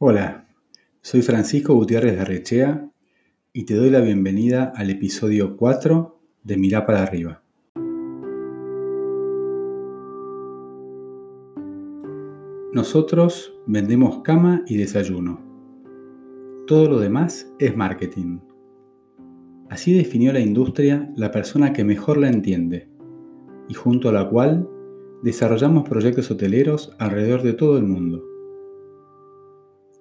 Hola, soy Francisco Gutiérrez de Rechea y te doy la bienvenida al episodio 4 de Mirá para arriba. Nosotros vendemos cama y desayuno. Todo lo demás es marketing. Así definió la industria la persona que mejor la entiende y junto a la cual desarrollamos proyectos hoteleros alrededor de todo el mundo.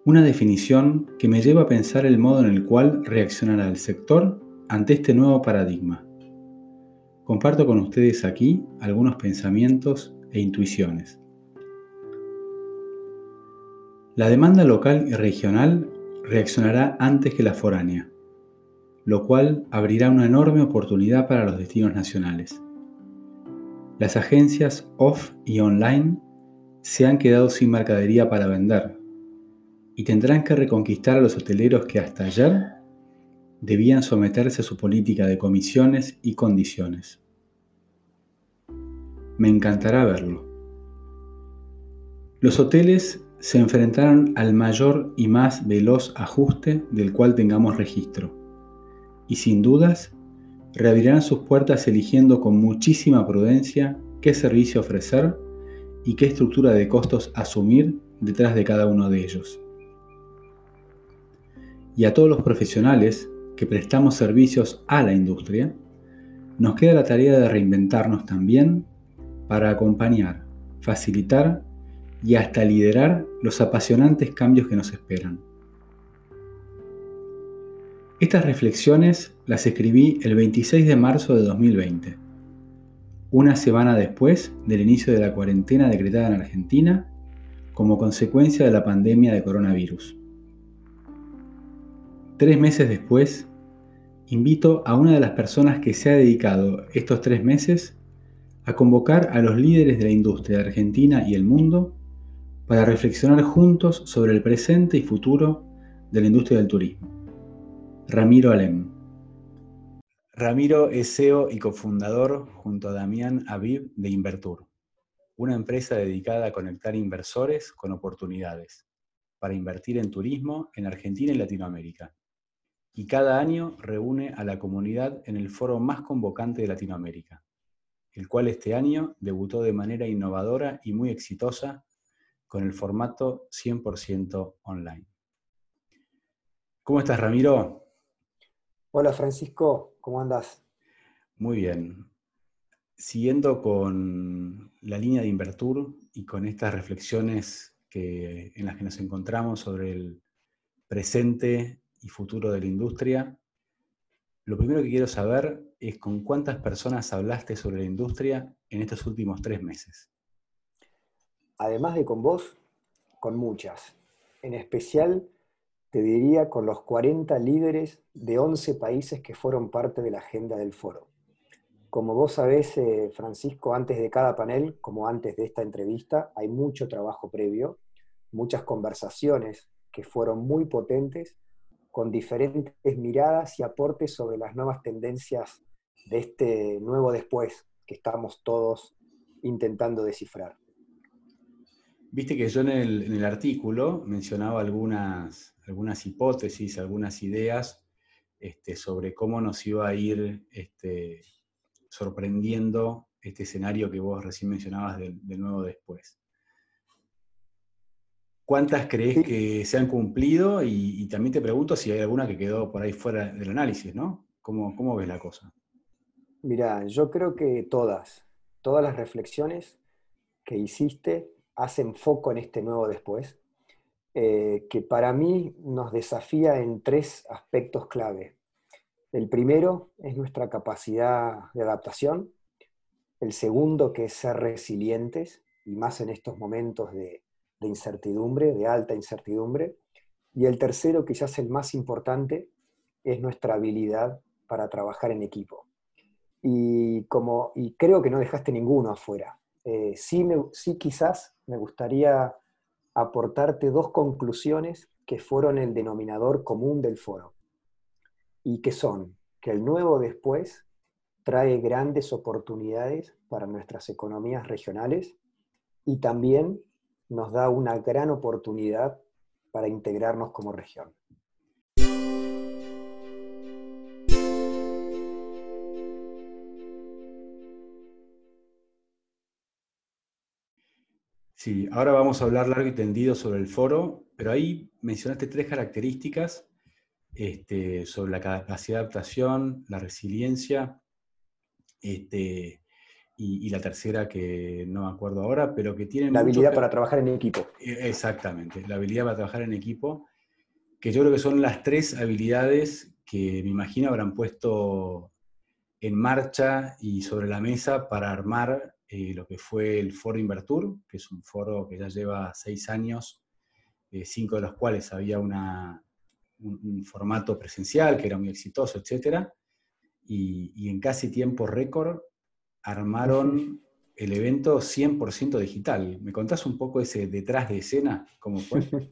Una definición que me lleva a pensar el modo en el cual reaccionará el sector ante este nuevo paradigma. Comparto con ustedes aquí algunos pensamientos e intuiciones. La demanda local y regional reaccionará antes que la foránea, lo cual abrirá una enorme oportunidad para los destinos nacionales. Las agencias off y online se han quedado sin mercadería para vender y tendrán que reconquistar a los hoteleros que hasta ayer debían someterse a su política de comisiones y condiciones. Me encantará verlo. Los hoteles se enfrentaron al mayor y más veloz ajuste del cual tengamos registro, y sin dudas reabrirán sus puertas eligiendo con muchísima prudencia qué servicio ofrecer y qué estructura de costos asumir detrás de cada uno de ellos y a todos los profesionales que prestamos servicios a la industria, nos queda la tarea de reinventarnos también para acompañar, facilitar y hasta liderar los apasionantes cambios que nos esperan. Estas reflexiones las escribí el 26 de marzo de 2020, una semana después del inicio de la cuarentena decretada en Argentina como consecuencia de la pandemia de coronavirus. Tres meses después, invito a una de las personas que se ha dedicado estos tres meses a convocar a los líderes de la industria Argentina y el mundo para reflexionar juntos sobre el presente y futuro de la industria del turismo. Ramiro Alem. Ramiro es CEO y cofundador junto a Damián Aviv de Invertur, una empresa dedicada a conectar inversores con oportunidades para invertir en turismo en Argentina y Latinoamérica y cada año reúne a la comunidad en el foro más convocante de Latinoamérica, el cual este año debutó de manera innovadora y muy exitosa con el formato 100% online. ¿Cómo estás, Ramiro? Hola, Francisco, ¿cómo andas? Muy bien. Siguiendo con la línea de Invertur y con estas reflexiones que, en las que nos encontramos sobre el presente y futuro de la industria. Lo primero que quiero saber es con cuántas personas hablaste sobre la industria en estos últimos tres meses. Además de con vos, con muchas. En especial, te diría con los 40 líderes de 11 países que fueron parte de la agenda del foro. Como vos sabés, eh, Francisco, antes de cada panel, como antes de esta entrevista, hay mucho trabajo previo, muchas conversaciones que fueron muy potentes con diferentes miradas y aportes sobre las nuevas tendencias de este nuevo después que estamos todos intentando descifrar. Viste que yo en el, artículo mencionaba algunas, algunas hipótesis, algunas ideas este, sobre cómo nos iba a ir este, sorprendiendo este escenario que vos recién mencionabas del nuevo después. ¿Cuántas crees que se han cumplido? Y, también te pregunto si hay alguna que quedó por ahí fuera del análisis, ¿no? ¿Cómo, cómo ves la cosa? Mira, yo creo que todas, todas las reflexiones que hiciste hacen foco en este nuevo después, eh, que para mí nos desafía en tres aspectos clave. El primero es nuestra capacidad de adaptación, el segundo que es ser resilientes, y más en estos momentos de, de incertidumbre, de alta incertidumbre. Y el tercero, quizás el más importante, es nuestra habilidad para trabajar en equipo. Y, como, y creo que no dejaste ninguno afuera. Eh, sí, me, sí quizás me gustaría aportarte dos conclusiones que fueron el denominador común del foro. Y que son que el nuevo después trae grandes oportunidades para nuestras economías regionales y también nos da una gran oportunidad para integrarnos como región. Sí, ahora vamos a hablar largo y tendido sobre el foro, pero ahí mencionaste tres características este, sobre la capacidad de adaptación, la resiliencia este, y, la tercera que no me acuerdo ahora, pero que tienen... La habilidad para trabajar en equipo. E, exactamente, la habilidad para trabajar en equipo, que yo creo que son las tres habilidades que me imagino habrán puesto en marcha y sobre la mesa para armar eh, lo que fue el Foro Invertur, que es un foro que ya lleva seis años, eh, cinco de los cuales había una, un, formato presencial que era muy exitoso, etc. Y, y en casi tiempo récord armaron el evento 100% digital. ¿Me contás un poco ese detrás de escena? ¿Cómo fue?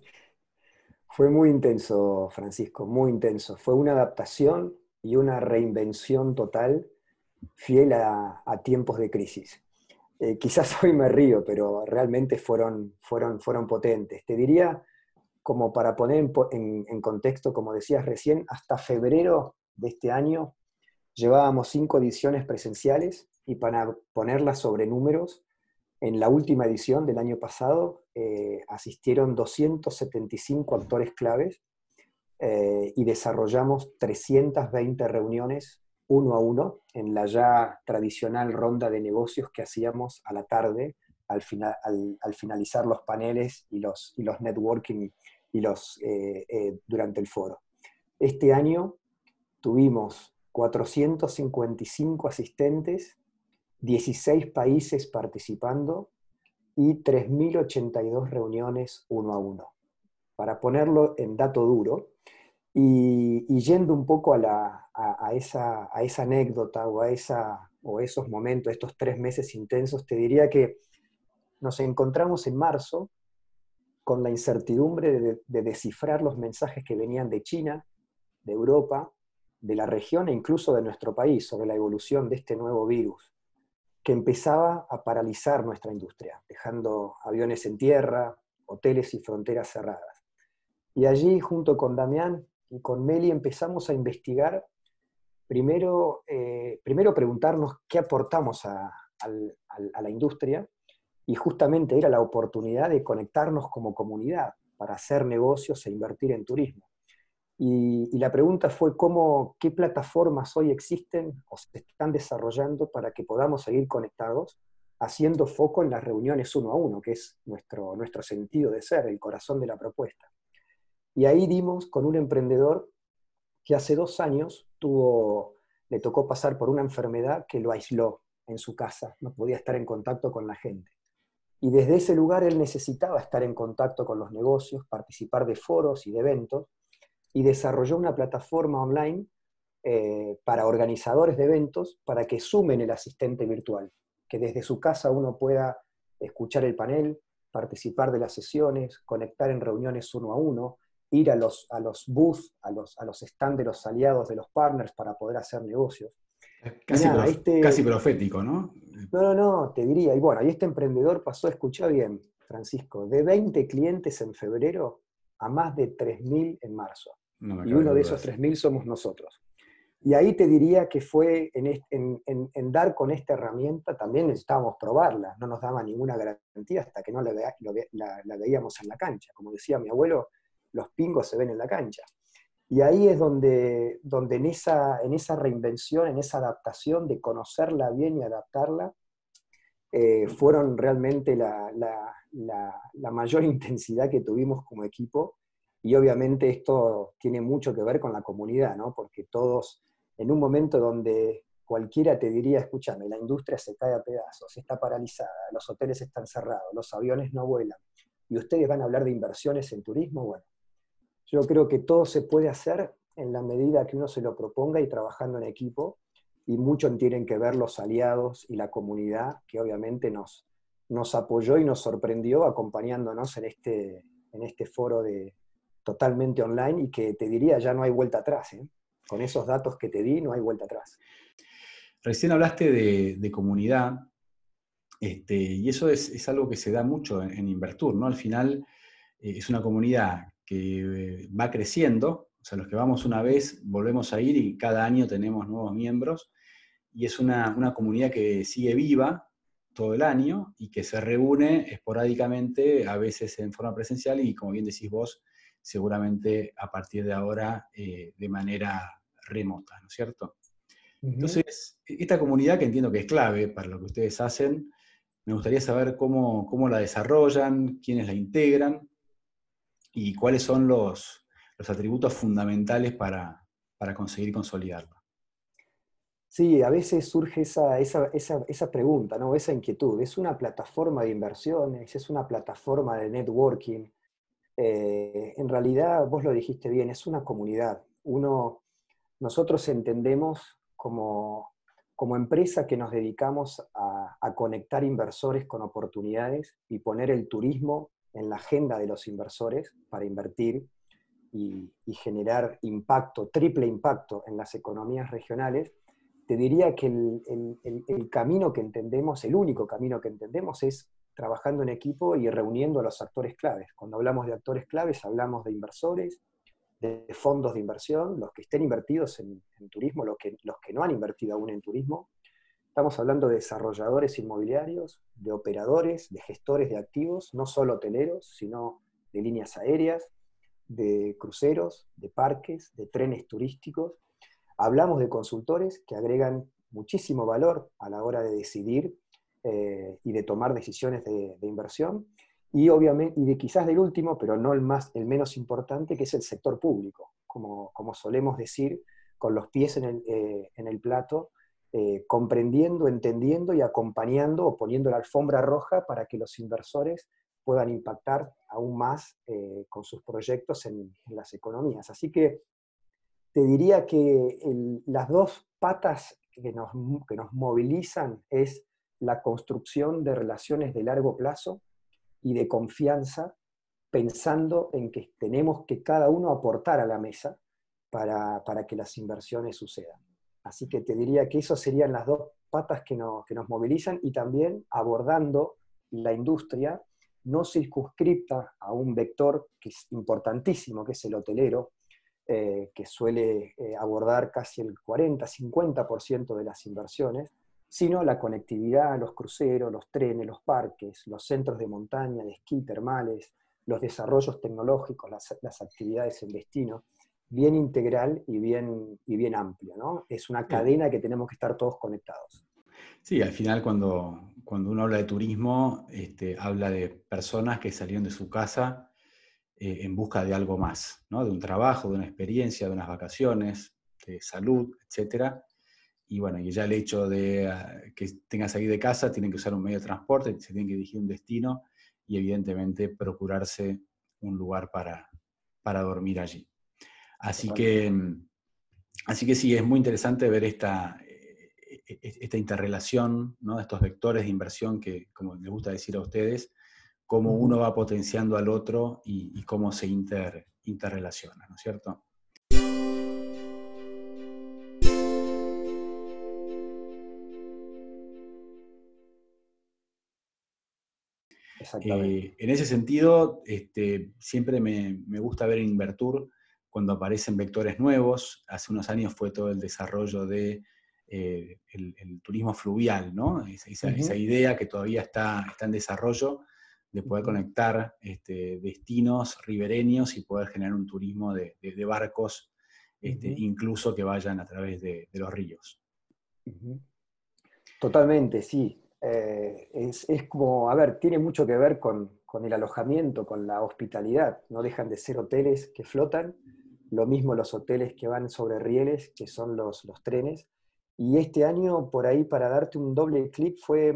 fue muy intenso, Francisco, muy intenso. Fue una adaptación y una reinvención total fiel a, tiempos de crisis. Eh, quizás hoy me río, pero realmente fueron, fueron, fueron potentes. Te diría, como para poner en, en contexto, como decías recién, hasta febrero de este año llevábamos cinco ediciones presenciales y para ponerlas sobre números, en la última edición del año pasado eh, asistieron 275 actores claves eh, y desarrollamos 320 reuniones uno a uno en la ya tradicional ronda de negocios que hacíamos a la tarde al, al, finalizar los paneles y los, y los networking y los, eh, durante el foro. Este año tuvimos 455 asistentes 16 países participando y 3.082 reuniones uno a uno. Para ponerlo en dato duro, y, yendo un poco a, esa, a, esa, anécdota o a esa, o esos momentos, estos tres meses intensos, te diría que nos encontramos en marzo con la incertidumbre de, de descifrar los mensajes que venían de China, de Europa, de la región e incluso de nuestro país sobre la evolución de este nuevo virus que empezaba a paralizar nuestra industria, dejando aviones en tierra, hoteles y fronteras cerradas. Y allí, junto con Damián y con Meli, empezamos a investigar, primero, eh, primero preguntarnos qué aportamos a, a la industria, y justamente era la oportunidad de conectarnos como comunidad para hacer negocios e invertir en turismo. Y, la pregunta fue cómo, qué plataformas hoy existen o se están desarrollando para que podamos seguir conectados, haciendo foco en las reuniones uno a uno, que es nuestro, nuestro sentido de ser, el corazón de la propuesta. Y ahí dimos con un emprendedor que hace dos años tuvo, le tocó pasar por una enfermedad que lo aisló en su casa, no podía estar en contacto con la gente. Y desde ese lugar él necesitaba estar en contacto con los negocios, participar de foros y de eventos, y desarrolló una plataforma online eh, para organizadores de eventos para que sumen el asistente virtual, que desde su casa uno pueda escuchar el panel, participar de las sesiones, conectar en reuniones uno a uno, ir a los, a los booths, a los, a los stands de los aliados, de los partners para poder hacer negocios. Casi, este casi profético, ¿no? No, no, no, te diría. Y bueno, y este emprendedor pasó, escucha bien, Francisco, de 20 clientes en febrero a más de 3.000 en marzo y uno de esos 3.000 somos nosotros. Y ahí te diría que fue en, dar con esta herramienta, también necesitábamos probarla, no nos daba ninguna garantía hasta que no la, la, veíamos en la cancha. Como decía mi abuelo, los pingos se ven en la cancha. Y ahí es donde, donde en, esa, en esa reinvención, en esa adaptación de conocerla bien y adaptarla, eh, fueron realmente la, la, mayor intensidad que tuvimos como equipo y obviamente esto tiene mucho que ver con la comunidad, ¿no? Porque todos, en un momento donde cualquiera te diría, escúchame, la industria se cae a pedazos, está paralizada, los hoteles están cerrados, los aviones no vuelan, y ustedes van a hablar de inversiones en turismo, bueno, yo creo que todo se puede hacer en la medida que uno se lo proponga y trabajando en equipo, y mucho tienen que ver los aliados y la comunidad que obviamente nos, nos apoyó y nos sorprendió acompañándonos en este, en este foro de, totalmente online y que te diría ya no hay vuelta atrás. ¿eh? Con esos datos que te di no hay vuelta atrás. Recién hablaste de, comunidad este, y eso es, algo que se da mucho en, Invertur, ¿no? Al final eh, es una comunidad que va creciendo, o sea, los que vamos una vez volvemos a ir y cada año tenemos nuevos miembros, y es una, una comunidad que sigue viva todo el año y que se reúne esporádicamente, a veces en forma presencial y como bien decís vos, seguramente a partir de ahora eh, de manera remota, ¿no es cierto? Entonces, esta comunidad que entiendo que es clave para lo que ustedes hacen, me gustaría saber cómo, cómo la desarrollan, quiénes la integran y cuáles son los, los atributos fundamentales para, para conseguir consolidarla. Sí, a veces surge esa, esa, esa, esa, pregunta, ¿no? esa inquietud. ¿Es una plataforma de inversiones? ¿Es una plataforma de networking? Eh, en realidad, vos lo dijiste bien, es una comunidad. Uno, nosotros entendemos como, como empresa que nos dedicamos a, conectar inversores con oportunidades y poner el turismo en la agenda de los inversores para invertir y, generar impacto, triple impacto en las economías regionales, te diría que el, el, camino que entendemos, el único camino que entendemos es trabajando en equipo y reuniendo a los actores claves. Cuando hablamos de actores claves, hablamos de inversores, de fondos de inversión, los que estén invertidos en, turismo, los que, los que no han invertido aún en turismo, Estamos hablando de desarrolladores inmobiliarios, de operadores, de gestores de activos, no solo hoteleros, sino de líneas aéreas, de cruceros, de parques, de trenes turísticos. Hablamos de consultores que agregan muchísimo valor a la hora de decidir eh, y de tomar decisiones de, inversión. Y obviamente, y de quizás del último, pero no el, más, el menos importante, que es el sector público, como, como solemos decir, con los pies en el, eh, en el plato eh, comprendiendo, entendiendo y acompañando o poniendo la alfombra roja para que los inversores puedan impactar aún más con sus proyectos en, las economías. Así que te diría que las dos patas que nos, que nos movilizan es la construcción de relaciones de largo plazo y de confianza, pensando en que tenemos que cada uno aportar a la mesa para, para que las inversiones sucedan. Así que te diría que esas serían las dos patas que nos, movilizan y también abordando la industria no circunscripta a un vector que es importantísimo, que es el hotelero, eh, que suele eh, abordar casi el 40-50% de las inversiones, sino la conectividad, los cruceros, los trenes, los parques, los centros de montaña, de esquí termales, los desarrollos tecnológicos, las, las actividades en destino bien integral y bien, y bien amplio, ¿no? Es una cadena que tenemos que estar todos conectados. Sí, al final cuando, cuando uno habla de turismo, este, habla de personas que salieron de su casa eh, en busca de algo más, ¿no? De un trabajo, de una experiencia, de unas vacaciones, de salud, etc. Y bueno, y ya el hecho de ah, que tengas que salir de casa, tienen que usar un medio de transporte, se tienen que dirigir un destino y evidentemente procurarse un lugar para, para dormir allí. Así que, mm, así que sí, es muy interesante ver esta, e, e, esta interrelación, ¿no? estos vectores de inversión que, como les gusta decir a ustedes, cómo uno va potenciando al otro y, cómo se inter, interrelaciona, ¿no es cierto? Eh, en ese sentido, este, siempre me, me, gusta ver en Invertur cuando aparecen vectores nuevos. Hace unos años fue todo el desarrollo de eh, el, turismo fluvial, ¿no? Esa, idea que todavía está, está, en desarrollo de poder conectar este, destinos ribereños y poder generar un turismo de, barcos, este, incluso que vayan a través de, los ríos. Totalmente, sí. Eh, es, como, a ver, tiene mucho que ver con, con el alojamiento, con la hospitalidad. No dejan de ser hoteles que flotan, lo mismo los hoteles que van sobre rieles, que son los, los trenes. Y este año, por ahí, para darte un doble clic, fue,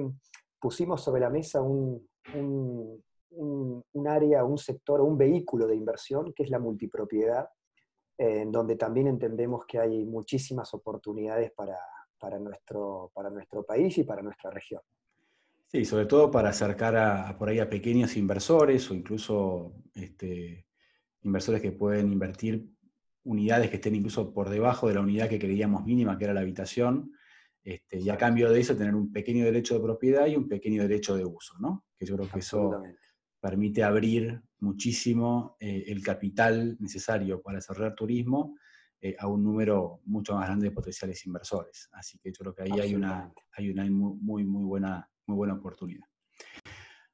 pusimos sobre la mesa un, un, un, área, un sector, un vehículo de inversión, que es la multipropiedad, en donde también entendemos que hay muchísimas oportunidades para, para, nuestro, para nuestro país y para nuestra región. Sí, sobre todo para acercar a, por ahí a pequeños inversores o incluso este, inversores que pueden invertir unidades que estén incluso por debajo de la unidad que creíamos mínima, que era la habitación, este, y a cambio de eso tener un pequeño derecho de propiedad y un pequeño derecho de uso, ¿no? Que yo creo que eso permite abrir muchísimo eh, el capital necesario para desarrollar turismo eh, a un número mucho más grande de potenciales inversores. Así que yo creo que ahí hay una, hay una muy, muy, buena, muy buena oportunidad.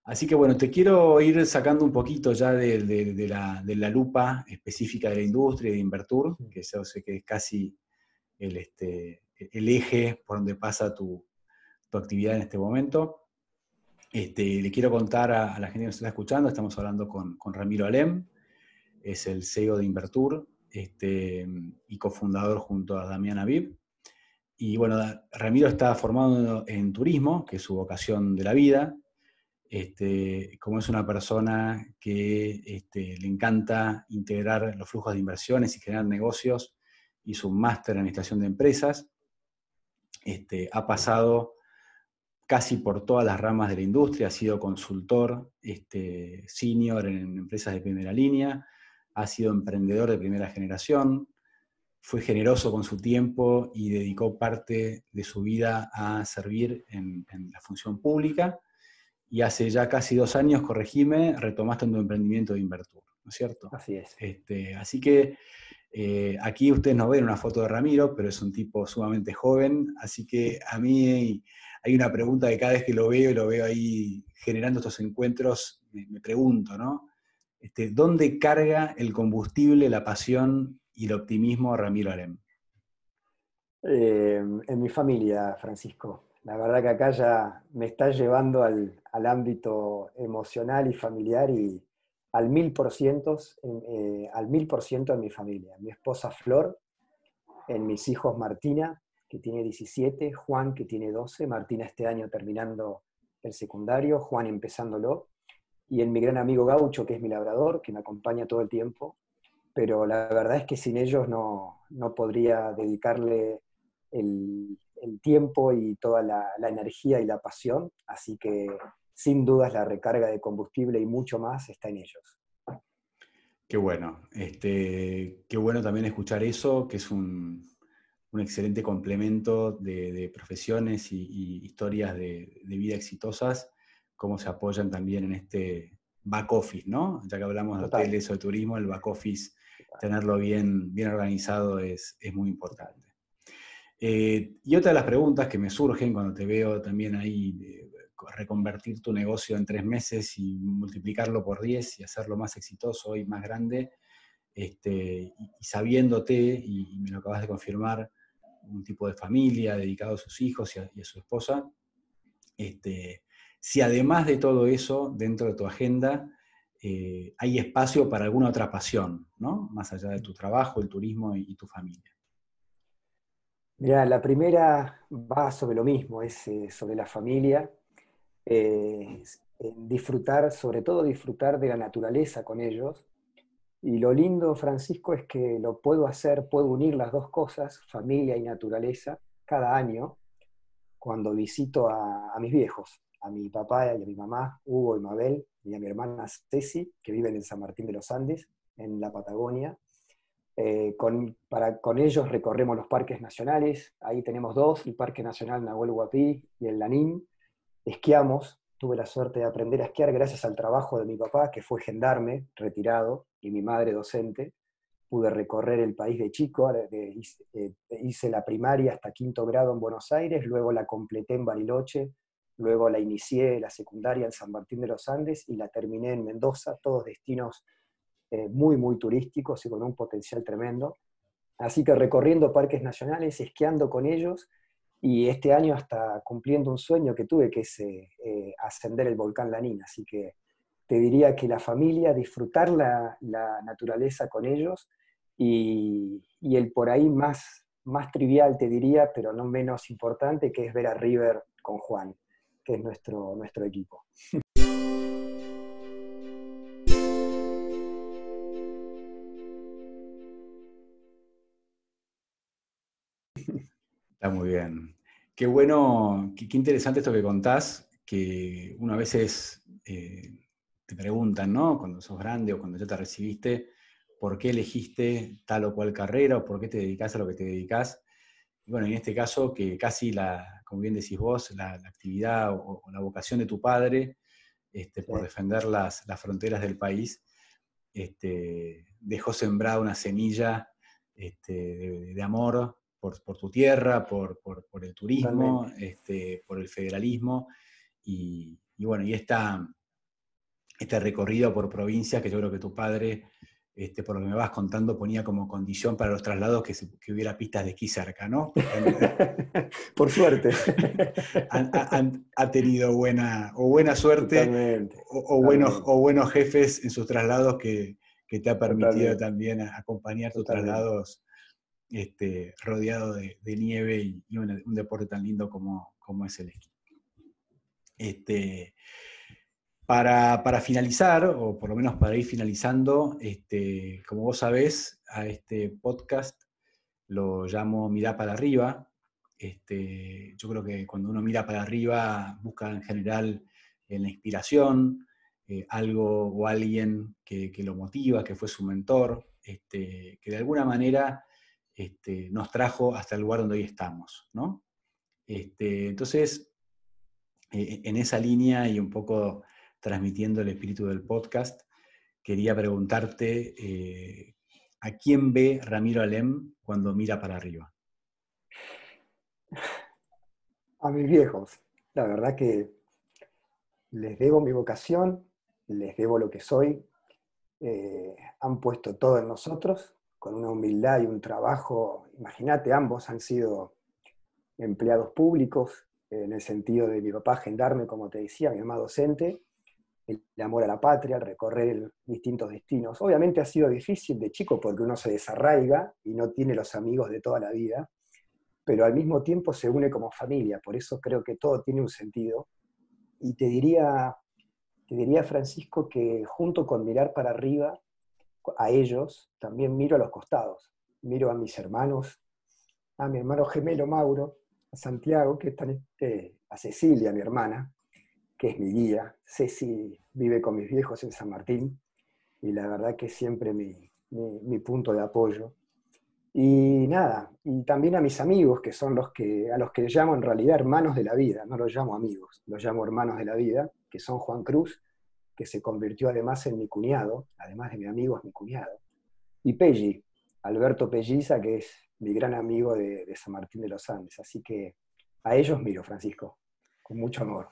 Así que bueno, te quiero ir sacando un poquito ya de, la, lupa específica de la industria de Invertur, que yo sé que es casi el, este, el eje por donde pasa tu, actividad en este momento. Este, le quiero contar a, la gente que nos está escuchando, estamos hablando con, Ramiro Alem, es el CEO de Invertur este, y cofundador junto a Damián Aviv. Y bueno, Ramiro está formado en turismo, que es su vocación de la vida, este, como es una persona que este, le encanta integrar los flujos de inversiones y generar negocios, hizo un máster en administración de empresas, este, ha pasado casi por todas las ramas de la industria, ha sido consultor este, senior en empresas de primera línea, ha sido emprendedor de primera generación, fue generoso con su tiempo y dedicó parte de su vida a servir en la función pública y hace ya casi dos años, corregime, retomaste tu emprendimiento de Invertur, ¿no es cierto? Así es. Este, así que eh, aquí ustedes no ven una foto de Ramiro, pero es un tipo sumamente joven, así que a mí hay una pregunta que cada vez que lo veo y lo veo ahí generando estos encuentros, me, pregunto, ¿no? Este, ¿Dónde carga el combustible, la pasión y el optimismo a Ramiro Alem? Eh, en mi familia, Francisco. La verdad que acá ya me está llevando al, ámbito emocional y familiar y al mil por ciento, eh, al mil por ciento en mi familia. Mi esposa Flor, en mis hijos Martina, que tiene 17, Juan, que tiene 12, Martina este año terminando el secundario, Juan empezándolo, y en mi gran amigo Gaucho, que es mi labrador, que me acompaña todo el tiempo, pero la verdad es que sin ellos no, no podría dedicarle el, el tiempo y toda la, energía y la pasión, así que sin dudas la recarga de combustible y mucho más está en ellos. Qué bueno, este, qué bueno también escuchar eso, que es un, excelente complemento de, profesiones y, historias de, vida exitosas, cómo se apoyan también en este back office, ¿no? Ya que hablamos de hoteles o de turismo, el back office, tenerlo bien, bien organizado es, es muy importante. Eh, y otra de las preguntas que me surgen cuando te veo también ahí reconvertir tu negocio en tres meses y multiplicarlo por diez y hacerlo más exitoso y más grande, este, y, sabiéndote, y, me lo acabas de confirmar, un tipo de familia dedicado a sus hijos y a, su esposa, este, si además de todo eso, dentro de tu agenda, eh, hay espacio para alguna otra pasión, ¿no? Más allá de tu trabajo, el turismo y tu familia. Mira, la primera va sobre lo mismo, es eh, sobre la familia, eh, disfrutar, sobre todo disfrutar de la naturaleza con ellos. Y lo lindo, Francisco, es que lo puedo hacer, puedo unir las dos cosas, familia y naturaleza, cada año, cuando visito a, a mis viejos, a mi papá y a mi mamá, Hugo y Mabel, y a mi hermana Ceci, que viven en San Martín de los Andes, en la Patagonia. Eh, con, para, con ellos recorremos los parques nacionales, ahí tenemos dos, el Parque Nacional Nahuel Huapi y el Lanín. Esquiamos, tuve la suerte de aprender a esquiar gracias al trabajo de mi papá, que fue gendarme, retirado, y mi madre docente. Pude recorrer el país de chico, eh, hice la primaria hasta quinto grado en Buenos Aires, luego la completé en Bariloche, luego la inicié la secundaria en San Martín de los Andes y la terminé en Mendoza, todos destinos eh, muy, muy turísticos y con un potencial tremendo. Así que recorriendo parques nacionales, esquiando con ellos y este año hasta cumpliendo un sueño que tuve, que es eh, eh, ascender el volcán Lanín. Así que te diría que la familia, disfrutar la, naturaleza con ellos y, el por ahí más, más trivial, te diría, pero no menos importante, que es ver a River con Juan, que es nuestro, nuestro equipo. muy bien. Qué bueno, qué, interesante esto que contás, que una veces eh, te preguntan, ¿no? Cuando sos grande o cuando ya te recibiste, ¿por qué elegiste tal o cual carrera o por qué te dedicas a lo que te dedicas? Bueno, en este caso, que casi la, como bien decís vos, la, actividad o, la vocación de tu padre este, por defender las, fronteras del país, este, dejó sembrada una semilla este, de, amor por, tu tierra, por, el turismo, este, por el federalismo, y, bueno, y esta, este recorrido por provincias que yo creo que tu padre este, por lo que me vas contando, ponía como condición para los traslados que, hubiera pistas de esquí cerca, ¿no? por suerte. ha tenido buena, o buena suerte o, buenos, o buenos jefes en sus traslados que, te ha permitido también acompañar tus traslados este, rodeado de, nieve y, un, deporte tan lindo como, como es el esquí. Este, para, finalizar, o por lo menos para ir finalizando, este, como vos sabés, a este podcast lo llamo Mirá para arriba. Este, yo creo que cuando uno mira para arriba busca en general en la inspiración, eh, algo o alguien que, lo motiva, que fue su mentor, este, que de alguna manera este, nos trajo hasta el lugar donde hoy estamos. ¿no? Este, entonces, eh, en esa línea y un poco transmitiendo el espíritu del podcast, quería preguntarte eh, a quién ve Ramiro Alem cuando mira para arriba. A mis viejos. La verdad que les debo mi vocación, les debo lo que soy. Eh, han puesto todo en nosotros, con una humildad y un trabajo. Imagínate, ambos han sido empleados públicos, en el sentido de mi papá gendarme, como te decía, mi mamá docente, el amor a la patria, recorrer distintos destinos. Obviamente ha sido difícil de chico porque uno se desarraiga y no tiene los amigos de toda la vida, pero al mismo tiempo se une como familia, por eso creo que todo tiene un sentido. Y te diría, te diría Francisco, que junto con mirar para arriba a ellos, también miro a los costados, miro a mis hermanos, a mi hermano gemelo Mauro, a Santiago, que están, eh, a Cecilia, mi hermana, que es mi guía. Ceci vive con mis viejos en San Martín y la verdad que es siempre mi, mi, punto de apoyo. Y nada, y también a mis amigos, que son los que, a los que llamo en realidad hermanos de la vida, no los llamo amigos, los llamo hermanos de la vida, que son Juan Cruz, que se convirtió además en mi cuñado, además de mi amigo es mi cuñado, y Pelli, Alberto Pelliza, que es mi gran amigo de, de San Martín de los Andes. Así que a ellos miro, Francisco, con mucho amor.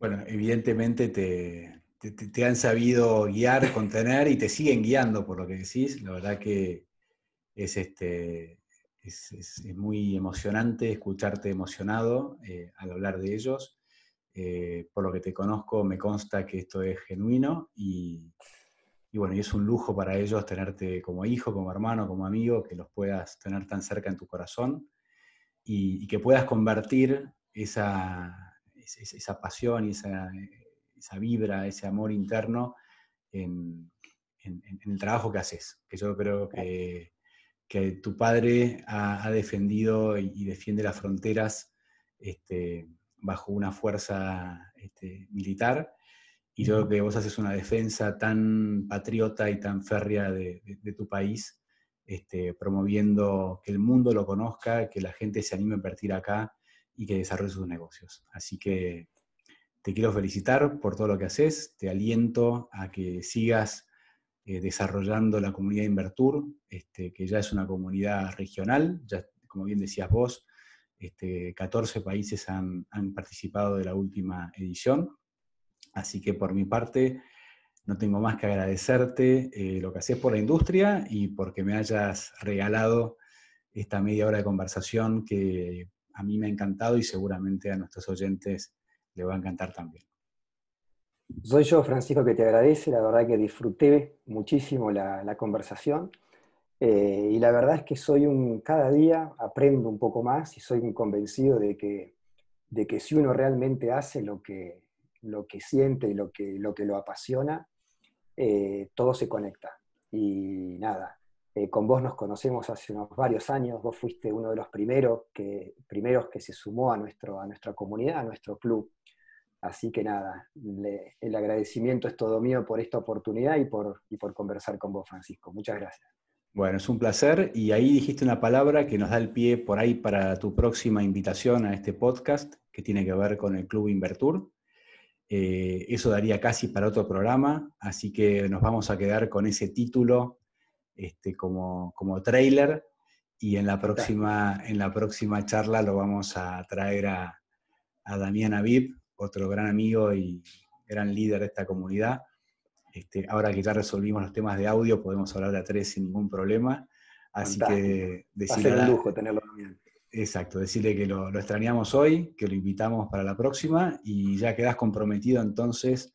Bueno, evidentemente te, han sabido guiar, contener y te siguen guiando por lo que decís. La verdad que es, este, es, muy emocionante escucharte emocionado eh, al hablar de ellos. Eh, por lo que te conozco, me consta que esto es genuino y, bueno, y es un lujo para ellos tenerte como hijo, como hermano, como amigo, que los puedas tener tan cerca en tu corazón y que puedas convertir esa, esa pasión y esa, vibra, ese amor interno en, el trabajo que haces, que yo creo que, tu padre ha, defendido y, defiende las fronteras este, bajo una fuerza este, militar. Y yo creo que vos haces una defensa tan patriota y tan férrea de, tu país, este, promoviendo que el mundo lo conozca, que la gente se anime a invertir acá y que desarrolle sus negocios. Así que te quiero felicitar por todo lo que haces, te aliento a que sigas eh, desarrollando la comunidad Invertur, este, que ya es una comunidad regional, ya como bien decías vos, este, 14 países han, participado de la última edición, así que por mi parte no tengo más que agradecerte eh, lo que haces por la industria y porque me hayas regalado esta media hora de conversación que a mí me ha encantado y seguramente a nuestros oyentes le va a encantar también. Soy yo, Francisco, que te agradece. La verdad que disfruté muchísimo la, conversación. Eh, y la verdad es que soy un, cada día aprendo un poco más y soy un convencido de que, de que si uno realmente hace lo que, lo que siente y lo que lo, que lo apasiona, eh, todo se conecta. Y nada, eh, con vos nos conocemos hace unos varios años, vos fuiste uno de los primeros que, primeros que se sumó a, nuestro, a nuestra comunidad, a nuestro club. Así que nada, el agradecimiento es todo mío por esta oportunidad y por, y por conversar con vos, Francisco. Muchas gracias. Bueno, es un placer y ahí dijiste una palabra que nos da el pie por ahí para tu próxima invitación a este podcast que tiene que ver con el Club Invertur. Eh, eso daría casi para otro programa, así que nos vamos a quedar con ese título este, como, como trailer y en la, próxima, en la próxima charla lo vamos a traer a, a Damián Aviv, otro gran amigo y gran líder de esta comunidad. Este, ahora que ya resolvimos los temas de audio, podemos hablar de a tres sin ningún problema. Así que decirle. Va un lujo tenerlo también. Exacto, decirle que lo, extrañamos hoy, que lo invitamos para la próxima y ya quedas comprometido entonces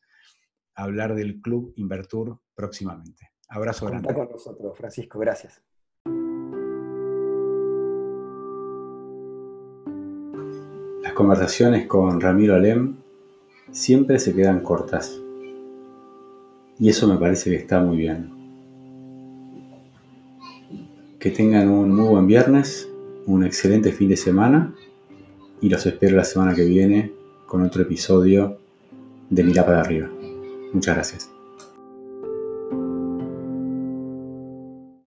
a hablar del Club Invertur próximamente. Abrazo grande. con nosotros, Francisco, gracias. Las conversaciones con Ramiro Alem siempre se quedan cortas. Y eso me parece que está muy bien. Que tengan un muy buen viernes un excelente fin de semana y los espero la semana que viene con otro episodio de Mira para arriba. Muchas gracias.